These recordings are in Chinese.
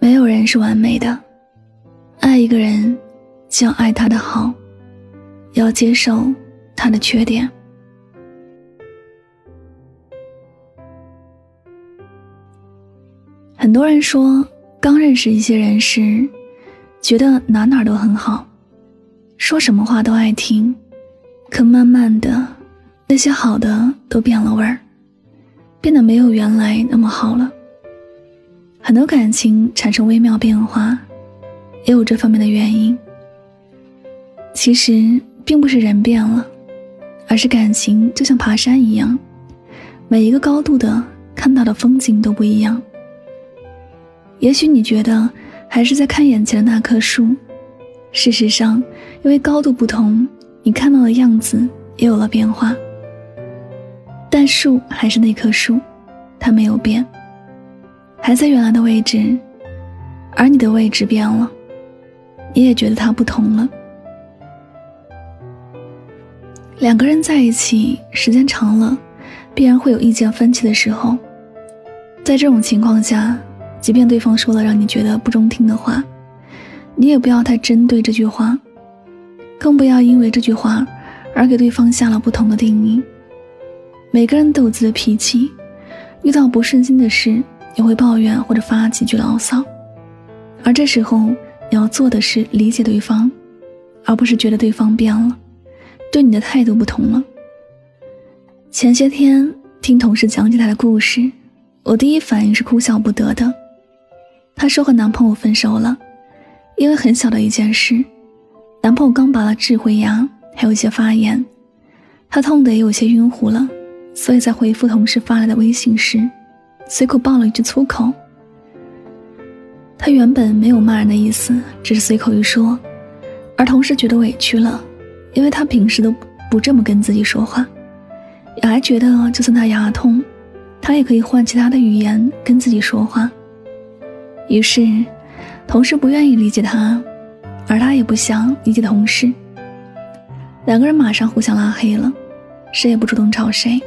没有人是完美的，爱一个人，就要爱他的好，要接受他的缺点。很多人说，刚认识一些人时，觉得哪哪都很好，说什么话都爱听，可慢慢的，那些好的都变了味儿，变得没有原来那么好了。很多感情产生微妙变化，也有这方面的原因。其实并不是人变了，而是感情就像爬山一样，每一个高度的看到的风景都不一样。也许你觉得还是在看眼前的那棵树，事实上，因为高度不同，你看到的样子也有了变化。但树还是那棵树，它没有变。还在原来的位置，而你的位置变了，你也觉得它不同了。两个人在一起时间长了，必然会有意见分歧的时候。在这种情况下，即便对方说了让你觉得不中听的话，你也不要太针对这句话，更不要因为这句话而给对方下了不同的定义。每个人都有自己的脾气，遇到不顺心的事。也会抱怨或者发几句牢骚，而这时候你要做的是理解对方，而不是觉得对方变了，对你的态度不同了。前些天听同事讲起他的故事，我第一反应是哭笑不得的。她说和男朋友分手了，因为很小的一件事，男朋友刚拔了智慧牙，还有一些发炎，她痛得也有些晕乎了，所以在回复同事发来的微信时。随口爆了一句粗口，他原本没有骂人的意思，只是随口一说，而同事觉得委屈了，因为他平时都不这么跟自己说话，也还觉得就算他牙痛，他也可以换其他的语言跟自己说话。于是，同事不愿意理解他，而他也不想理解同事，两个人马上互相拉黑了，谁也不主动找谁。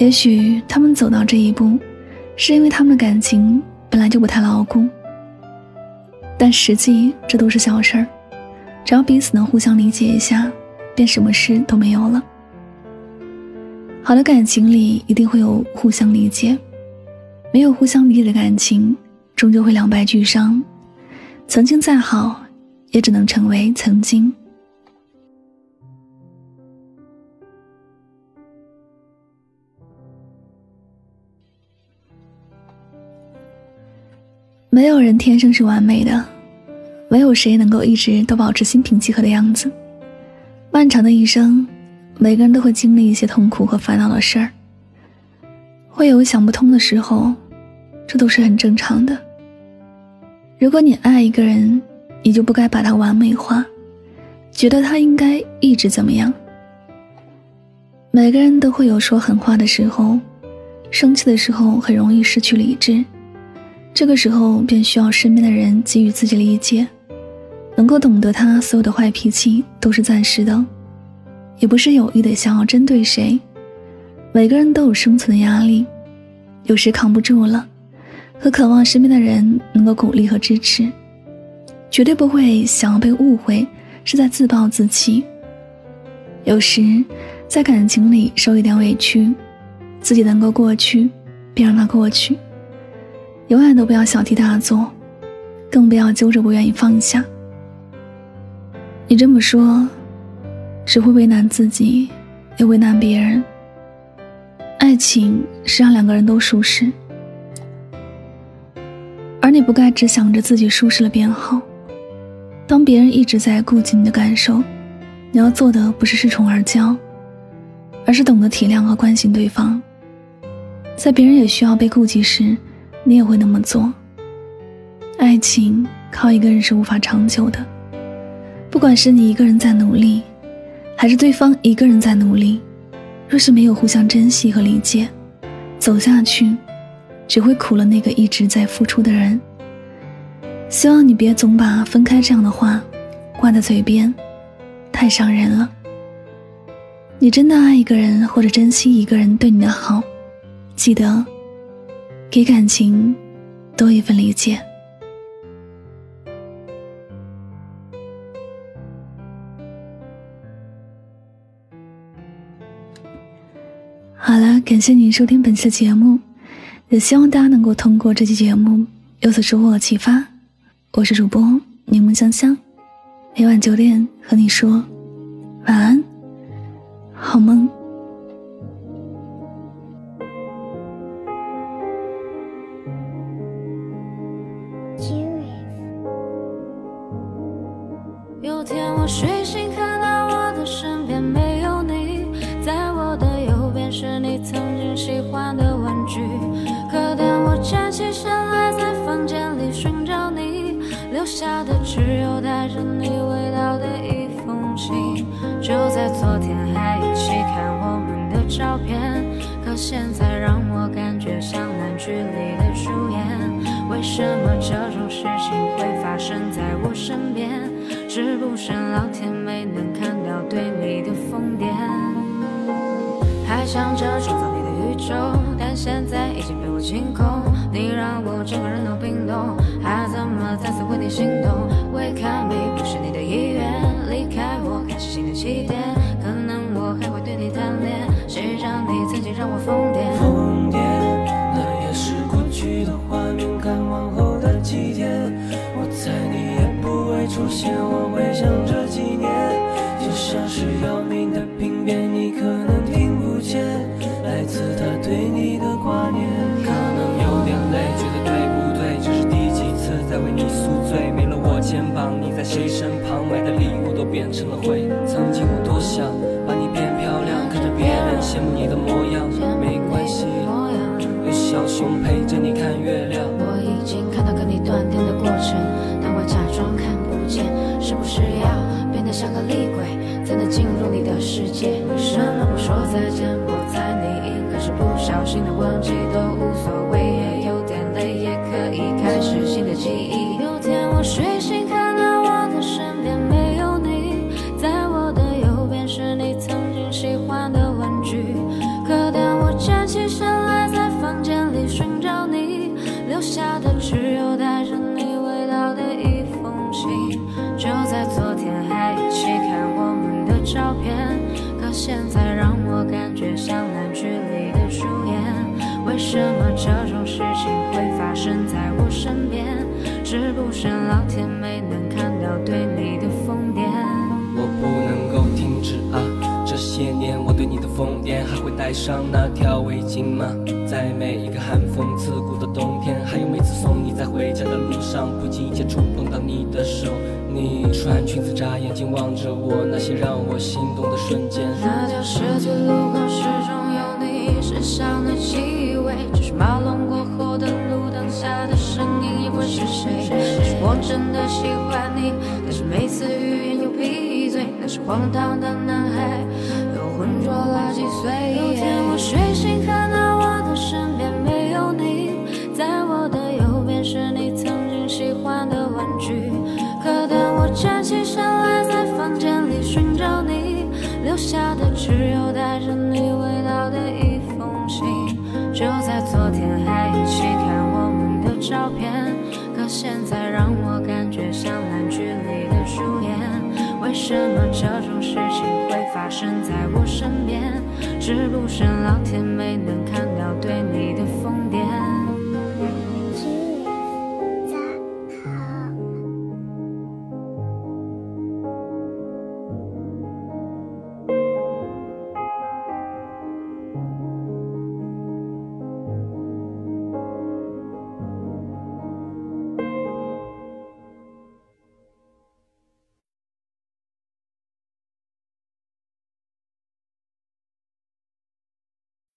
也许他们走到这一步，是因为他们的感情本来就不太牢固。但实际这都是小事儿，只要彼此能互相理解一下，便什么事都没有了。好的感情里一定会有互相理解，没有互相理解的感情，终究会两败俱伤。曾经再好，也只能成为曾经。没有人天生是完美的，没有谁能够一直都保持心平气和的样子。漫长的一生，每个人都会经历一些痛苦和烦恼的事儿，会有想不通的时候，这都是很正常的。如果你爱一个人，你就不该把他完美化，觉得他应该一直怎么样。每个人都会有说狠话的时候，生气的时候很容易失去理智。这个时候便需要身边的人给予自己理解，能够懂得他所有的坏脾气都是暂时的，也不是有意的想要针对谁。每个人都有生存的压力，有时扛不住了，和渴望身边的人能够鼓励和支持，绝对不会想要被误会是在自暴自弃。有时在感情里受一点委屈，自己能够过去，便让它过去。永远都不要小题大做，更不要揪着不愿意放下。你这么说，只会为难自己，也为难别人。爱情是让两个人都舒适，而你不该只想着自己舒适了便好。当别人一直在顾及你的感受，你要做的不是恃宠而骄，而是懂得体谅和关心对方。在别人也需要被顾及时，你也会那么做。爱情靠一个人是无法长久的，不管是你一个人在努力，还是对方一个人在努力，若是没有互相珍惜和理解，走下去，只会苦了那个一直在付出的人。希望你别总把分开这样的话挂在嘴边。太伤人了。你真的爱一个人，或者珍惜一个人对你的好，记得给感情多一份理解。好了，感谢您收听本次节目，也希望大家能够通过这期节目有所收获和启发。我是主播柠檬香香。每晚九点和你说晚安，好梦。下的，只有带着你味道的一封信。就在昨天还一起看我们的照片，可现在让我感觉像烂剧里的主演。为什么这种事情会发生在我身边？是不是老天没能看到对你的疯癫？还想着创造你的宇宙，现在已经被我清空。你让我整个人都冰冻，还怎么再次为你心动？为看美不是你的意愿。离开我，开始新的起点。可能我还会对你贪恋，谁让你曾经让我疯癫？疯癫，那也是过去的画面。看往后的几天，我猜你也不会出现。我会想这几年，就像是要命的病变，你可能在谁身旁？买的礼物。都变成了灰。曾经我多想把你变漂亮，看着别人羡慕你的模样。没关系，有小熊陪着你看月亮。我已经看到跟你断电的过程，但我假装看不见。是不是要变得像个厉鬼，才能进入你的世界？为什么不说再见，我猜你应该是不小心的忘记，都带上那条围巾吗？在每一个寒风刺骨的冬天，还有每次送你在回家的路上，不经意间触碰到你的手。你穿裙子眨眼睛望着我，那些让我心动的瞬间。那条十字路口始终有你身上的气味，只是马龙过后的路灯下的身影，也会是谁？也许我真的喜欢你，但是每次欲言又闭嘴。那是荒唐的男孩，浑浊了几岁。有天我睡醒，看发生在我身边？是不是老天没能？